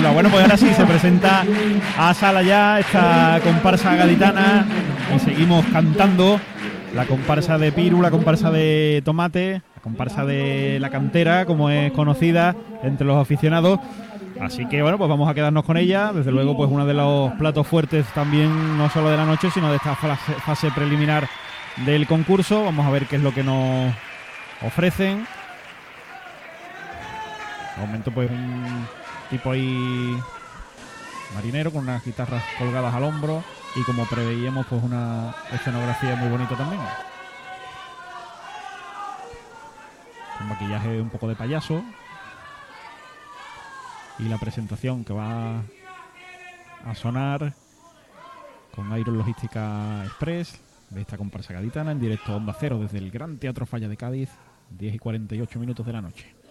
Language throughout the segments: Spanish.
Bueno, pues ahora sí se presenta a sala ya esta comparsa gaditana y seguimos cantando la comparsa de Piru, la comparsa de Tomate, la comparsa de la cantera, como es conocida entre los aficionados. Así que bueno, pues vamos a quedarnos con ella. Desde luego, pues uno de los platos fuertes también, no solo de la noche, sino de esta fase, preliminar del concurso. Vamos a ver qué es lo que nos ofrecen. De momento, pues tipo ahí marinero con unas guitarras colgadas al hombro y como preveíamos, pues una escenografía muy bonita también. Un maquillaje un poco de payaso. Y la presentación que va a sonar con Iron Logística Express de esta comparsa gaditana en directo a Onda Cero desde el Gran Teatro Falla de Cádiz, 10 y 48 minutos de la noche.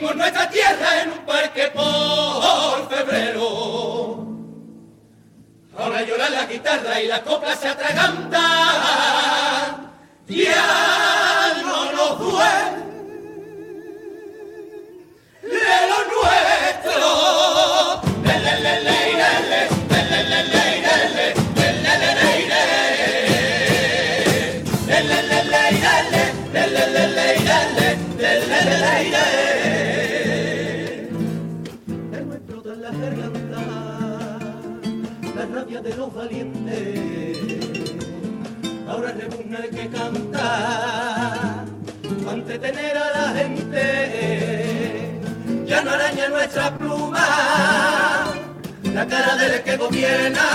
Nuestra tierra en un parque por febrero. Ahora llora la guitarra y la copla se atraganta. Valientes. Ahora repugna el que canta, para entretener a la gente. Ya no araña nuestra pluma, la cara del que gobierna.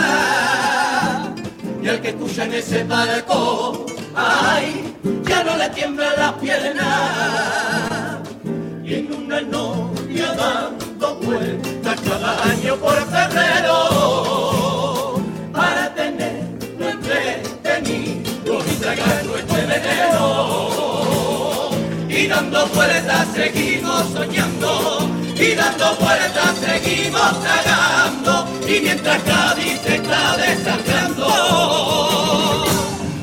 Y al que escucha en ese palco, ay, ya no le tiembla las piernas. Y en una novia dando vueltas cada año por febrero dando vueltas seguimos soñando, y dando vueltas seguimos tragando, y mientras Cádiz se está desangrando,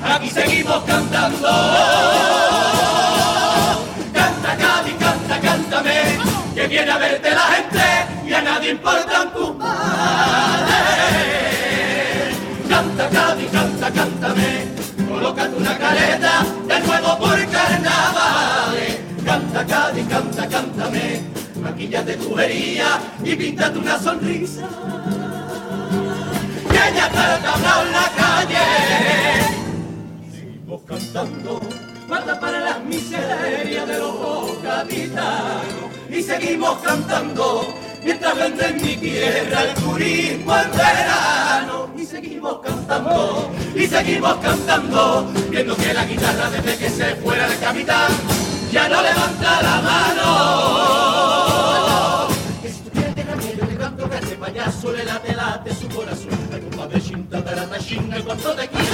aquí seguimos cantando. Canta Cádiz, canta, cántame, que viene a verte la gente y a nadie importan tus males. Canta Cádiz, canta, cántame, colócate una careta de nuevo. Cádiz, canta, cántame, maquillate tu herida y píntate una sonrisa. Que ya está el tablao en la calle. Seguimos cantando, guarda para las miserias de los capitanos. Y seguimos cantando, mientras vende en mi tierra el turismo en verano. Y seguimos cantando, y seguimos cantando, viendo que la guitarra desde que se fuera el capitán ya no levanta la mano. Que si tú quieres dejarme yo te canto que ese payaso le late, late su corazón. Ay, compadre, chinta, tarata, chinga, cuánto te quiero.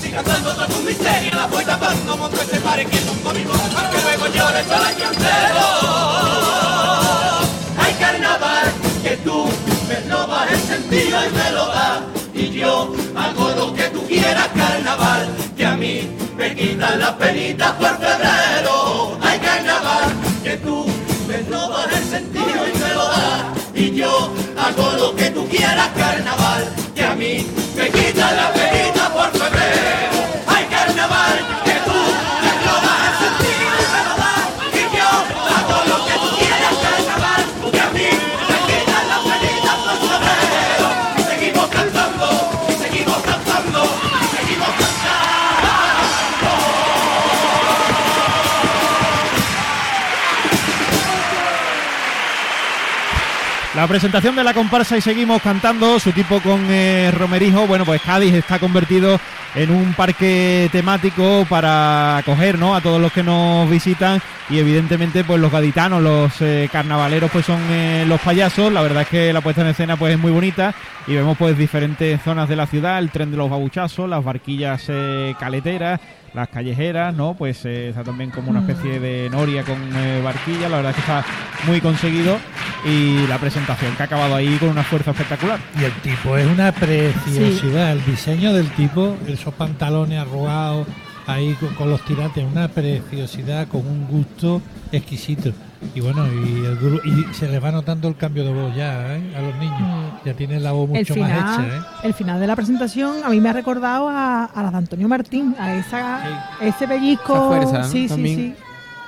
Si cantando toda tu miseria la voy tapando, monto ese pare quieto conmigo, aunque luego llores el año entero. Hay carnaval que tú me robas el sentido y me lo das. Y yo hago lo que tú quieras, carnaval, que a mí me quitan las penitas por febrero. Que tú me robas el sentido y me lo das. Y yo hago lo que tú quieras, carnaval, La presentación de la comparsa y seguimos cantando, su tipo con eh, Romerijo. Bueno, pues Cádiz está convertido en un parque temático para acoger ¿no? a todos los que nos visitan y evidentemente pues los gaditanos, los eh, carnavaleros pues son eh, los payasos, la verdad es que la puesta en escena pues es muy bonita y vemos pues diferentes zonas de la ciudad, el tren de los babuchazos, las barquillas caleteras, las callejeras, ¿no? Pues está también como una especie de noria con barquilla, la verdad es que está muy conseguido y la presentación que ha acabado ahí con una fuerza espectacular. Y el tipo es una preciosidad, el diseño del tipo, esos pantalones arrugados ahí con, los tirantes, una preciosidad, con un gusto exquisito. Y bueno, y, el, y se les va notando el cambio de voz ya ¿eh? a los niños. Mm. Ya tienen la voz mucho más hecha. ¿eh? El final de la presentación a mí me ha recordado a, a la de Antonio Martín, a esa, ese pellizco. Sí, sí, sí.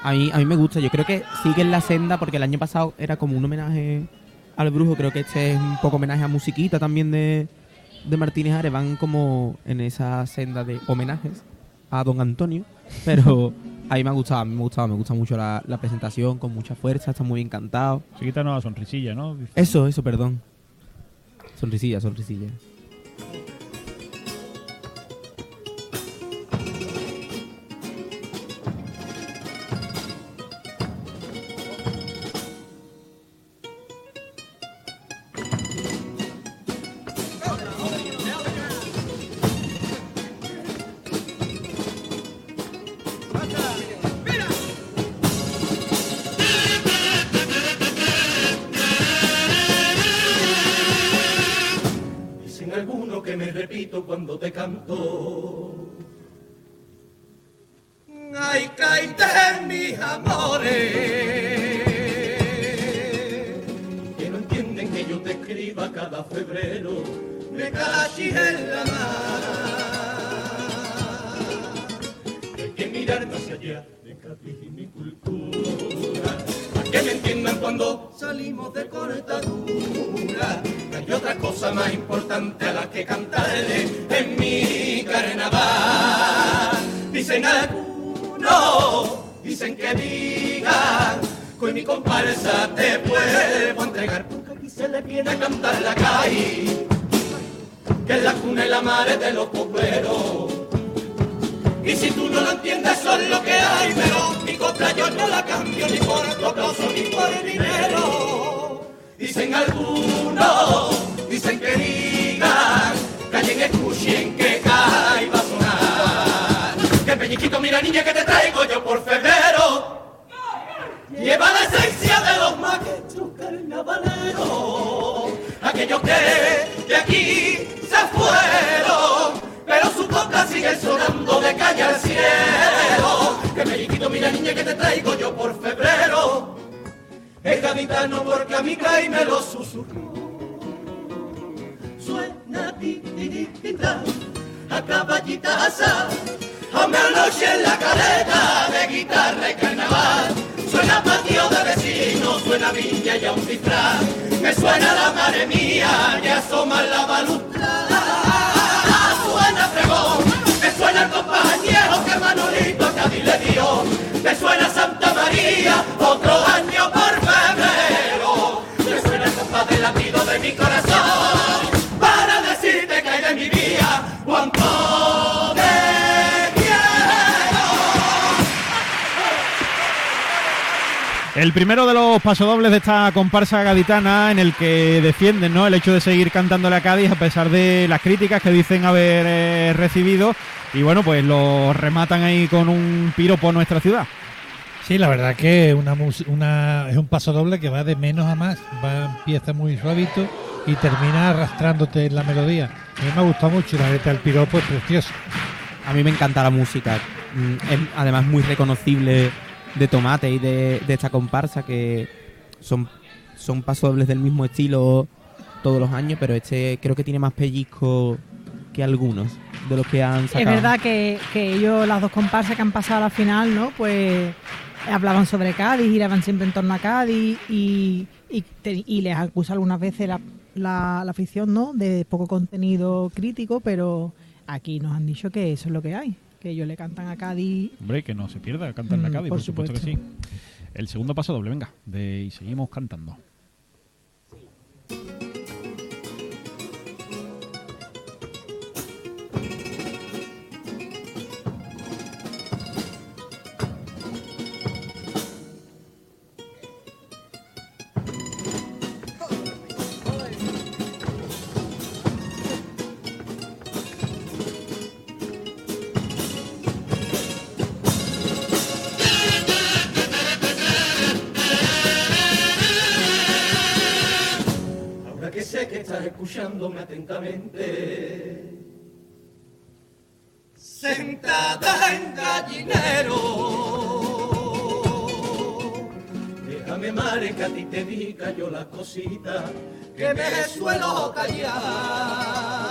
A mí, a mí me gusta, yo creo que sigue en la senda porque el año pasado era como un homenaje al brujo, creo que este es un poco homenaje a musiquita también de, de Martínez Ares, van como en esa senda de homenajes a don Antonio, pero a mí me ha gustado, a mí me ha gustado, me gusta mucho la, presentación, con mucha fuerza, está muy encantado. Se quita nueva sonrisilla, ¿no? Eso, eso, perdón. Sonrisilla, sonrisilla. Amores, que no entienden que yo te escriba cada febrero, me cachis en la mar. Hay que mirar más allá de Cádiz y mi cultura, para que me entiendan cuando salimos de cortadura hay otra cosa más importante a la que cantarle en mi carnaval. Dicen algunos, dicen que digan, con mi comparsa te a entregar, porque aquí se le viene a cantar la calle, que es la cuna y la madre de los pobreros. Y si tú no lo entiendes, eso es lo que hay, pero mi contra yo no la cambio ni por aplauso ni por dinero. Dicen algunos, dicen que digan, callen, escuchen que cae peñiquito, mira niña que te traigo yo por febrero. Lleva la esencia de los maestros carnavaleros, aquellos que de aquí se fueron, pero su boca sigue sonando de calle al cielo. Que mira niña que te traigo yo por febrero es gaditano porque a mi cae me lo susurró. Suena ti, ti, a caballita asa, a noche en la careta de guitarra y carnaval. Suena patio de vecinos, suena viña y a un disfraz, me suena la madre mía que asoma la balustrada. Suena fregón, me suena el compañero que Manolito Cádiz le dio, me suena Santa María, otro año por latido de mi corazón El primero de los pasodobles de esta comparsa gaditana en el que defienden ¿no? el hecho de seguir cantándole a Cádiz a pesar de las críticas que dicen haber eh, recibido y bueno pues lo rematan ahí con un piropo a nuestra ciudad. Sí, la verdad que una, una, es un paso doble que va de menos a más, va empieza muy suavito y termina arrastrándote en la melodía. A mí me ha gustado mucho y la letra del piropo es preciosa. A mí me encanta la música, mm, es además muy reconocible de Tomate y de, esta comparsa que son, son pasodobles del mismo estilo todos los años, pero este creo que tiene más pellizco que algunos de los que han sacado. Es verdad que, que ellos, las dos comparsas que han pasado a la final, ¿no? Pues hablaban sobre Cádiz, giraban siempre en torno a Cádiz y, y, les acusa algunas veces la, la, afición ¿no? de poco contenido crítico, pero aquí nos han dicho que eso es lo que hay, que ellos le cantan a Cádiz. Hombre, que no se pierda, cantan a mm, Cádiz, por, supuesto. que sí. El segundo paso doble, venga, de, y seguimos cantando. Escuchándome atentamente. Sentada en gallinero. Déjame, madre, que a ti te diga yo las cositas que me suelo callar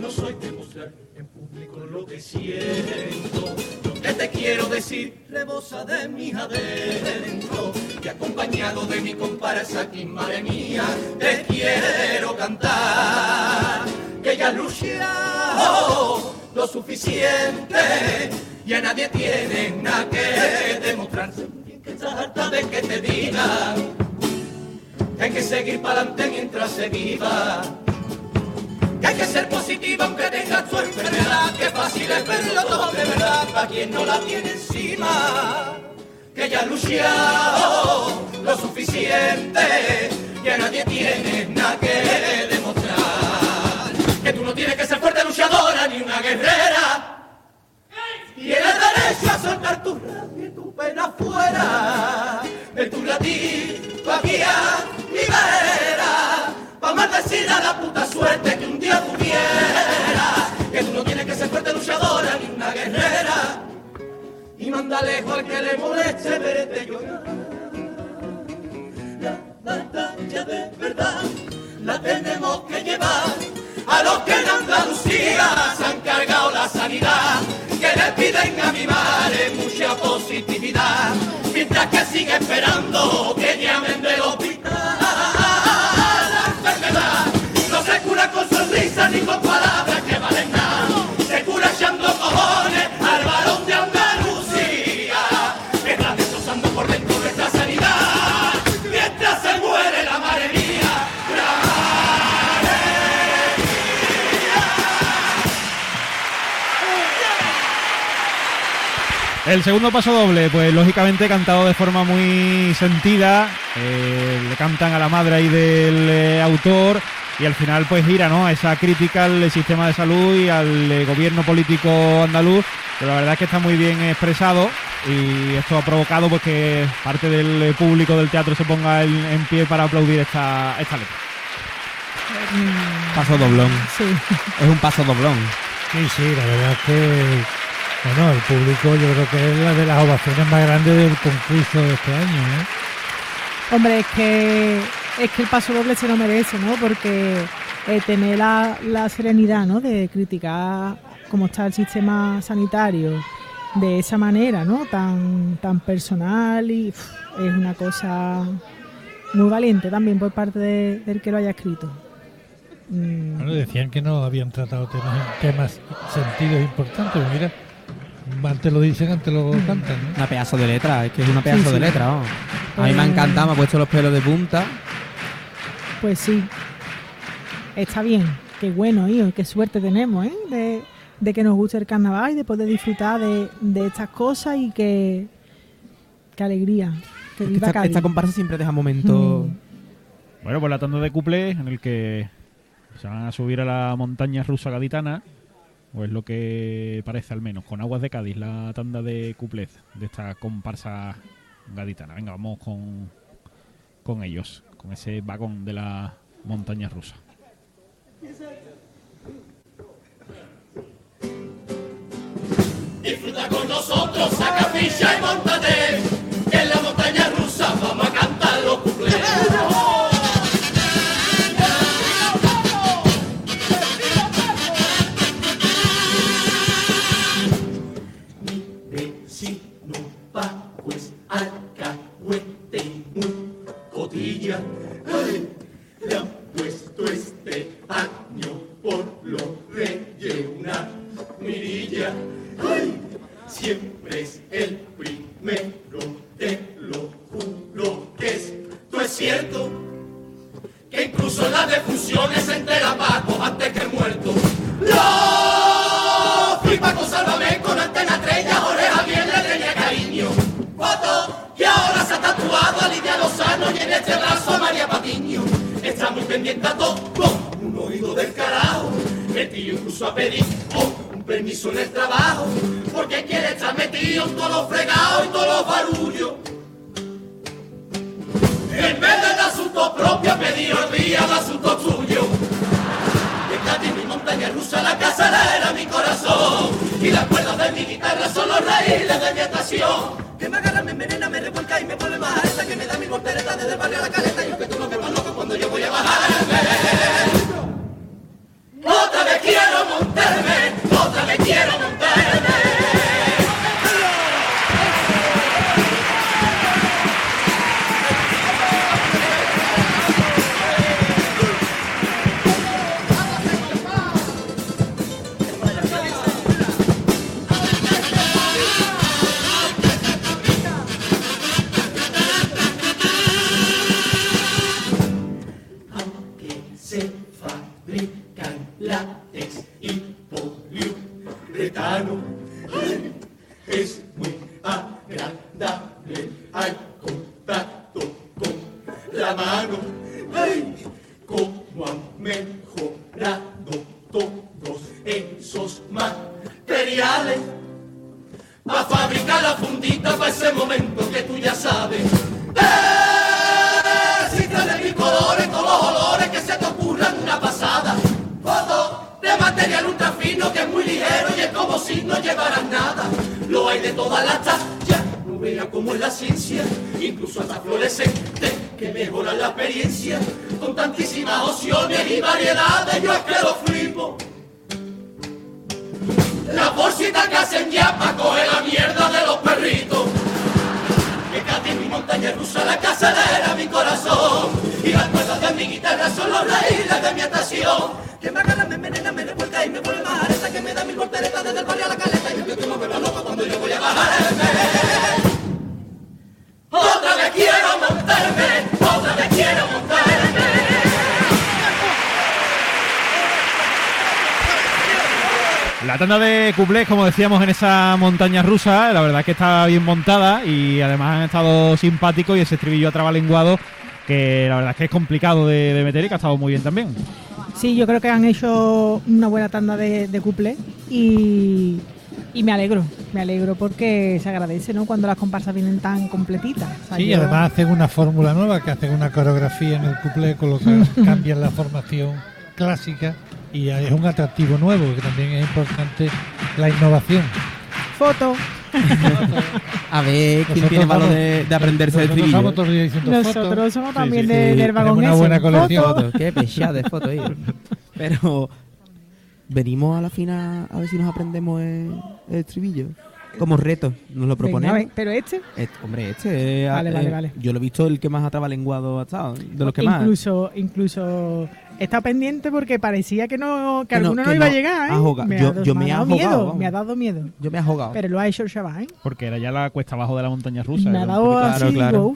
no soy de mostrar en público lo que siento. Lo que te quiero decir rebosa de mi adentro. Y acompañado de mi comparsa aquí, madre mía, te quiero cantar. Que ya luchado lo suficiente y a nadie tiene nada que demostrar. Que estás harta de que te digan que hay que seguir para adelante mientras se viva que hay que ser positiva aunque tenga su enfermedad, que fácil es verlo todo de verdad para quien no la tiene encima, que ya ha luchado lo suficiente, que nadie tiene nada que demostrar, que tú no tienes que ser fuerte luchadora ni una guerrera. Tienes derecho a soltar tu rabia y tu pena fuera de tu latín, tu guía libera pa' maldecir a la puta suerte que un día tuviera. Que tú no tienes que ser fuerte luchadora ni una guerrera. Manda lejos al que le moleste verte llorar. La batalla de verdad la tenemos que llevar. A los que en Andalucía se han cargado la sanidad, que le piden a mi madre El segundo paso doble, pues lógicamente cantado de forma muy sentida. Eh, le cantan a la madre ahí del eh, autor y al final pues gira ¿no? a esa crítica al sistema de salud y al eh, gobierno político andaluz, pero la verdad es que está muy bien expresado y esto ha provocado pues que parte del público del teatro se ponga en, pie para aplaudir esta, esta letra. Mm. Paso doblón. Sí. Es un paso doblón. Sí, sí, la verdad es que bueno, el público yo creo que es la de las ovaciones más grandes del concurso de este año. ¿eh? Hombre, es que es que el paso doble se lo merece, ¿no? Porque eh, tener la, serenidad, ¿no? De criticar cómo está el sistema sanitario de esa manera, ¿no? Tan, tan personal y es una cosa muy valiente también por parte del que lo haya escrito. Mm. Bueno, decían que no habían tratado temas, temas sentidos importantes. Mira, antes lo dicen, antes lo cantan. ¿no? Una pedazo de letra, es que es una pedazo de letra. A mí me ha encantado, me ha puesto los pelos de punta. Pues sí, está bien, qué bueno, hijo, qué suerte tenemos, ¿eh? De, que nos guste el carnaval y de poder disfrutar de, estas cosas y que, qué alegría. Que esta, comparsa siempre deja momentos. Mm. Bueno, pues la tanda de cuplés en el que se van a subir a la montaña rusa gaditana, o es lo que parece al menos, con aguas de Cádiz, la tanda de cuplés de esta comparsa gaditana. Venga, vamos con, con ellos con ese vagón de la montaña rusa. Disfruta con nosotros, saca ficha y montate, en la montaña rusa vamos a primero, te lo juro que esto es cierto. Que incluso en las defusiones se entera Paco antes que muerto. ¡No! Flipa con Sálvame, con antena estrella, oreja bien le tenía cariño. ¡Foto! Y ahora se ha tatuado a Lidia Lozano y en este brazo a María Patiño. Está muy pendiente a todo, con un oído del carajo. El tío incluso a pedir oh, un permiso en el trabajo, porque quiere propio pedido Las tallas, no veas como es la ciencia, incluso hasta fluorescentes que mejoran la experiencia. Con tantísimas opciones y variedades, yo es que lo flipo. La bolsita que hacen ya pa' coger la mierda de los perritos. En mi montaña rusa la acelera mi corazón. Y las cuerdas de mi guitarra son los raíles de mi estación. Que me agarra, me envenena, me revuelca y me vuelve. Que me da mil volteretas desde el barrio a la caleta. Y yo loco cuando yo voy a bajarme. Otra vez otra vez. La tanda de cuplés, como decíamos en esa montaña rusa, la verdad es que está bien montada y además han estado simpáticos y ese estribillo atrabalenguado que la verdad es que es complicado de meter y que ha estado muy bien también. Sí, yo creo que han hecho una buena tanda de, de couplets y, y me alegro, me alegro porque se agradece, ¿no? Cuando las comparsas vienen tan completitas. O sea, Sí, yo- además hacen una fórmula nueva, que hacen una coreografía en el cuplé, con lo que cambian la formación clásica y es un atractivo nuevo, que también es importante la innovación. Foto. A ver quién Nosotros tiene valor de, de aprenderse el Nosotros diciendo Nosotros fotos. somos también sí, de- sí. del vagón una ese. buena colección. Foto. Fotos, qué pesada de fotos. Pero venimos a la final a ver si nos aprendemos el, el estribillo. Como reto, nos lo Venga, proponemos. ven, pero este, Este- hombre, este es, Vale, eh, vale, vale. Yo lo he visto el que más atrabalenguado ha estado, de los que más. incluso, incluso está pendiente porque parecía que no, que, Que no- alguno no, que iba a no. llegar, ¿eh? Me yo- ha, yo me me ha dado ahogado, miedo, vamos. me ha dado miedo. Yo me he ahogado. Pero lo ha hecho el chaval, ¿eh? Porque era ya la cuesta abajo de la montaña rusa. me ha dado poquito Claro, así, claro.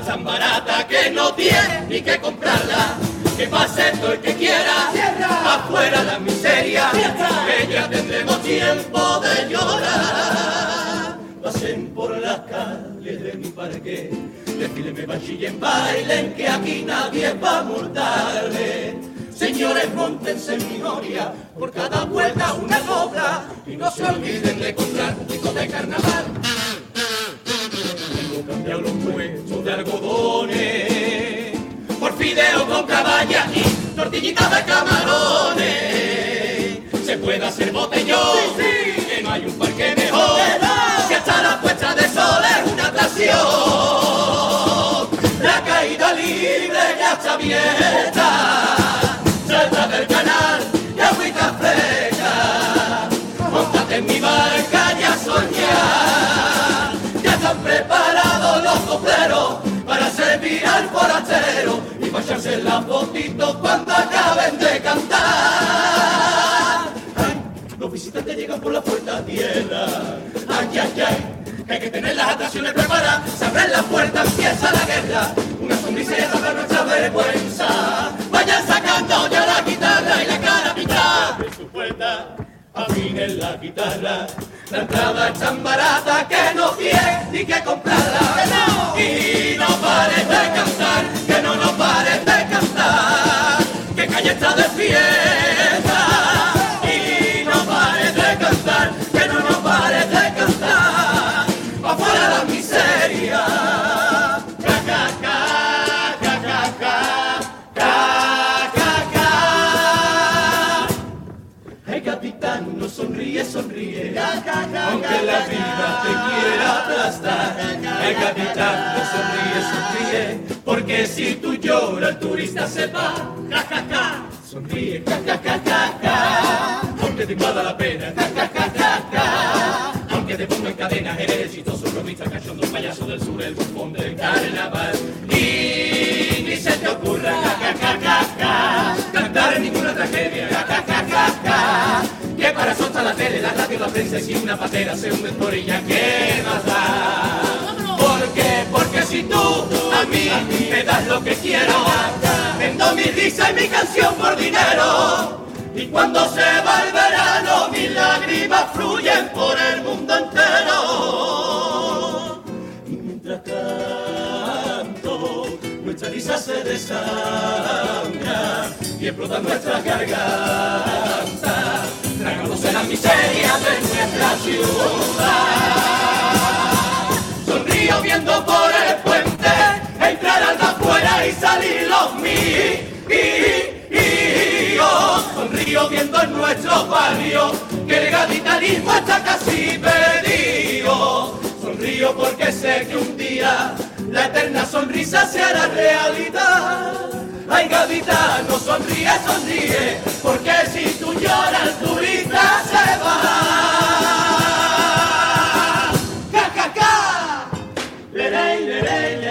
Tan barata que no tiene ni que comprarla. Que pase todo el que quiera, afuera la miseria, que ya tendremos tiempo de llorar. Pasen por las calles de mi parque, desfílenme, bachillen, bailen, que aquí nadie va a multarle. Señores, montense en mi noria, por cada vuelta una cobra, y no se olviden de comprar un pico de carnaval. Con caballa y tortillitas de camarones. Se puede hacer botellón, que no hay un parque mejor, que hasta la puesta de sol es una atracción. La caída libre ya está abierta. Salta del canal y agüita fresca. Móntate en mi barca y a soñar. Ya están preparados los copleros para servir al forastero echarse la fotito cuando acaben de cantar. Los visitantes llegan por la puerta tierra. Ay, ay, ay, hay que tener las atracciones preparadas. Se abren las puertas, empieza la guerra. Una sonrisa ya sabe nuestra vergüenza. Vayan sacando ya la guitarra y la cara pintada de su puerta. Afinen la guitarra, la entrada es tan barata que no tiene ni que comprarla. Y no pares de cantar está de y no pares de cantar, que no nos de cantar, pa' fuera la miseria. Capitán, no sonríe, sonríe, aunque la vida te quiera aplastar. Hey capitán, no sonríe, sonríe, porque si tú lloras, el turista se va. Ja, ja. Sonríe, ja, ja, ja. Aunque te invada la pena, ja, ja, ja, ja, ja. Aunque te ponga en cadenas, eres exitoso, bromista, cachondo, payaso del sur, el bufón del carnaval. Y ni se te ocurra, ja, ja, ja. Cantar en ninguna tragedia, ja, ja, ja. Que para está la tele, la radio, la prensa y si una patera se hunde por ella, ¿qué más da? Si tú a mí me das lo que quiero, vendo mi risa y mi canción por dinero. Y cuando se va el verano, mis lágrimas fluyen por el mundo entero. Y mientras canto, nuestra risa se desangra y explota nuestra garganta, tragándose las miserias de nuestra ciudad. Sonrío viendo por el salir los míos. Sonrío viendo en nuestros barrios que el gaditanismo está casi perdido. Sonrío porque sé que un día la eterna sonrisa se hará realidad. Ay, gaditano, sonríe, sonríe, porque si tú lloras, el turista se va. ¡Ja, ja, ja! Lerey, lerey, lerey,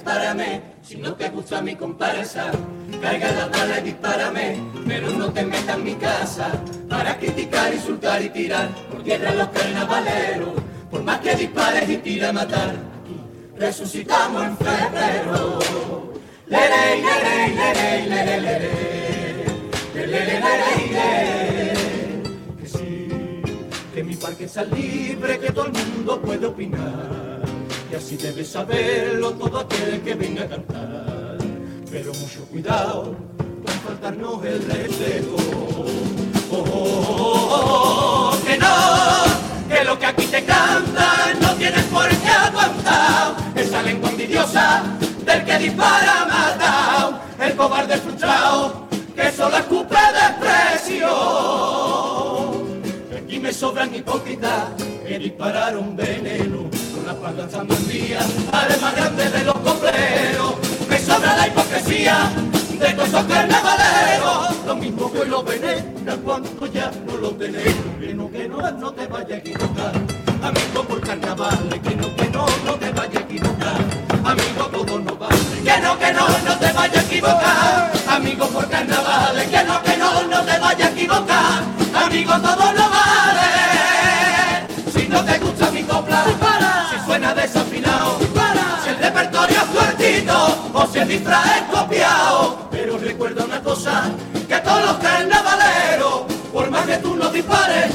dispárame, si no te gusta mi comparsa. Carga la bala y dispárame, pero no te metas en mi casa. Para criticar, insultar y tirar por tierra los carnavaleros. Por más que dispares y tira a matar, aquí resucitamos en febrero. Lerey, lerey. Lerey, lerey, lerey. Que sí, que mi parque sea libre, que todo el mundo puede opinar. Y así debe saberlo todo aquel que venga a cantar. Pero mucho cuidado con faltarnos el respeto. Oh, oh, oh, que no, que lo que aquí te cantan no tienes por qué aguantar. Esa lengua envidiosa del que dispara matado, el cobarde frustrado que solo escupe desprecio. Aquí me sobran hipócritas que dispararon veneno la espalda estando en día, al más grande de los copleros. Me sobra la hipocresía de todos esos carnavaleros. Lo mismo que lo veneran cuando ya no lo tenés. Que no, que no, no te vayas a equivocar. Amigo por carnavales, que no, que no, no te vayas a equivocar. Amigo, todo no vale. Que no, que no, no te vayas a equivocar. Amigo por carnavales, que no, que no, no te vayas a equivocar. Amigo, todo si el disfraz es copiado. Pero recuerda una cosa, que todos los carnavaleros, por más que tú nos dispares,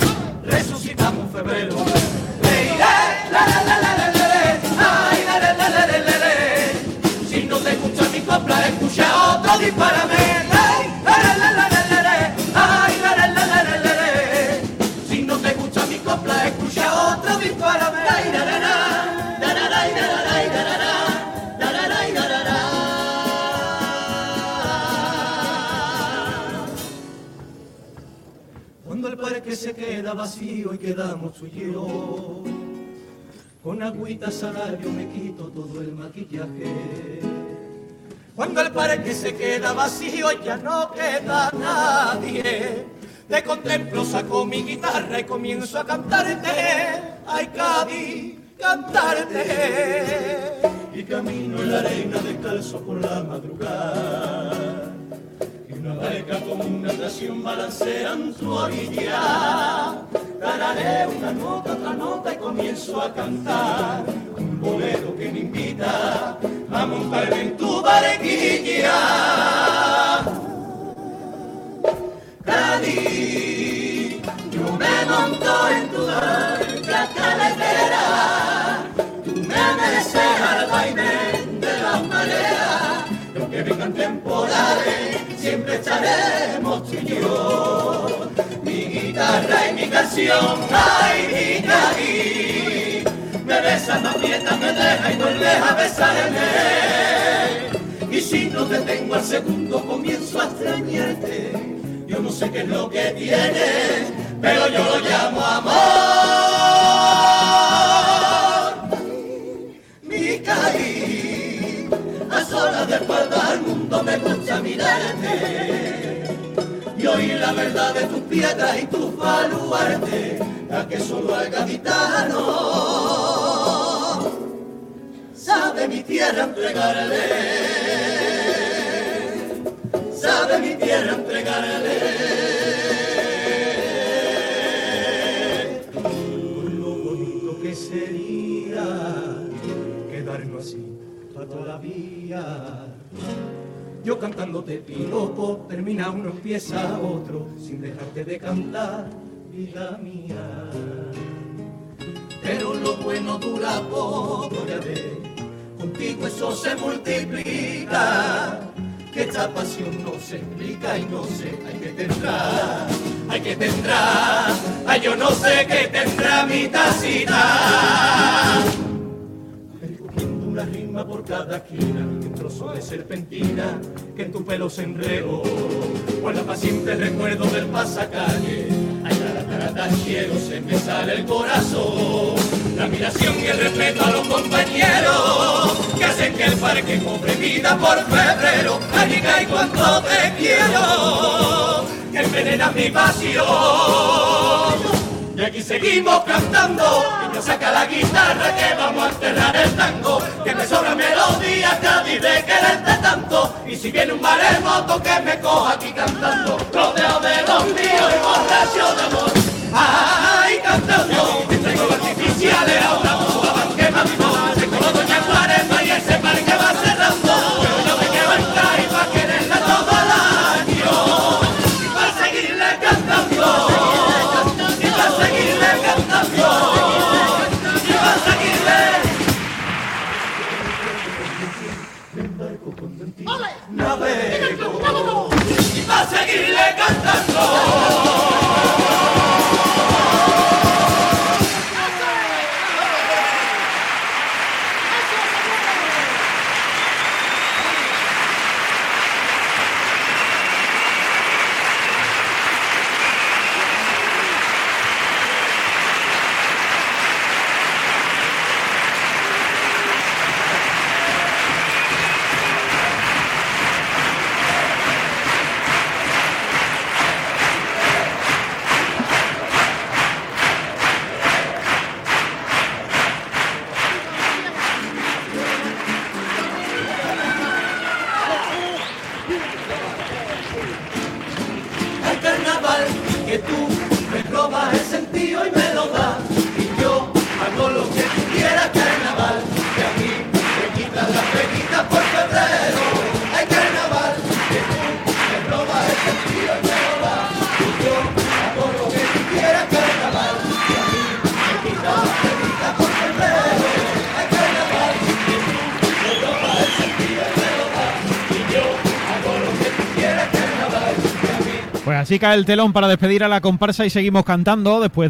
vacío y quedamos tú y con agüita salario me quito todo el maquillaje. Cuando el parque se queda vacío ya no queda nadie, te contemplo, saco mi guitarra y comienzo a cantarte. Ay, Cádiz, cantarte. Y camino en la arena descalzo por la madrugada. Barca como una atracción balancea en tu orilla. Tararé una nota, otra nota y comienzo a cantar. Un bolero que me invita a montarme en tu barquilla. Cádiz, yo me monto en tu barca caletera, tú me mereces al vaivén de las mareas, y aunque vengan temporales, siempre estaremos tú y yo. Mi guitarra y mi canción, ay, Cádiz, me besas, me aprieta, me deja y vuelves a besarme. Y si no te tengo al segundo comienzo a extrañarte. Yo no sé qué es lo que tiene, pero yo lo llamo amor. Espalda al mundo me gusta mirarte. Y oír la verdad de tus piedras y tus baluartes, a que solo al gaditano sabe mi tierra entregarle, sabe mi tierra entregarle. Sería quedarnos así a toda la vida. Yo cantándote piropo, termina uno, empieza otro, sin dejarte de cantar, vida mía. Pero lo bueno dura poco, ya ves, contigo eso se multiplica. Que esta pasión no se explica y no sé, hay que tendrá, hay que tendrá, ay yo no sé qué tendrá mi tacita por cada esquina, un trozo de serpentina, que en tu pelo se enredó, guarda para siempre recuerdo del pasacalle, ay taratara cielo se me sale el corazón, la admiración y el respeto a los compañeros, que hacen que el parque cobre vida por febrero, ay y cuánto te quiero, que envenena mi pasión. Y aquí seguimos cantando, saca la guitarra que vamos a enterrar el tango, que me sobra melodía, Cádiz de quererte tanto, y si viene un maremoto que me el telón para despedir a la comparsa y seguimos cantando después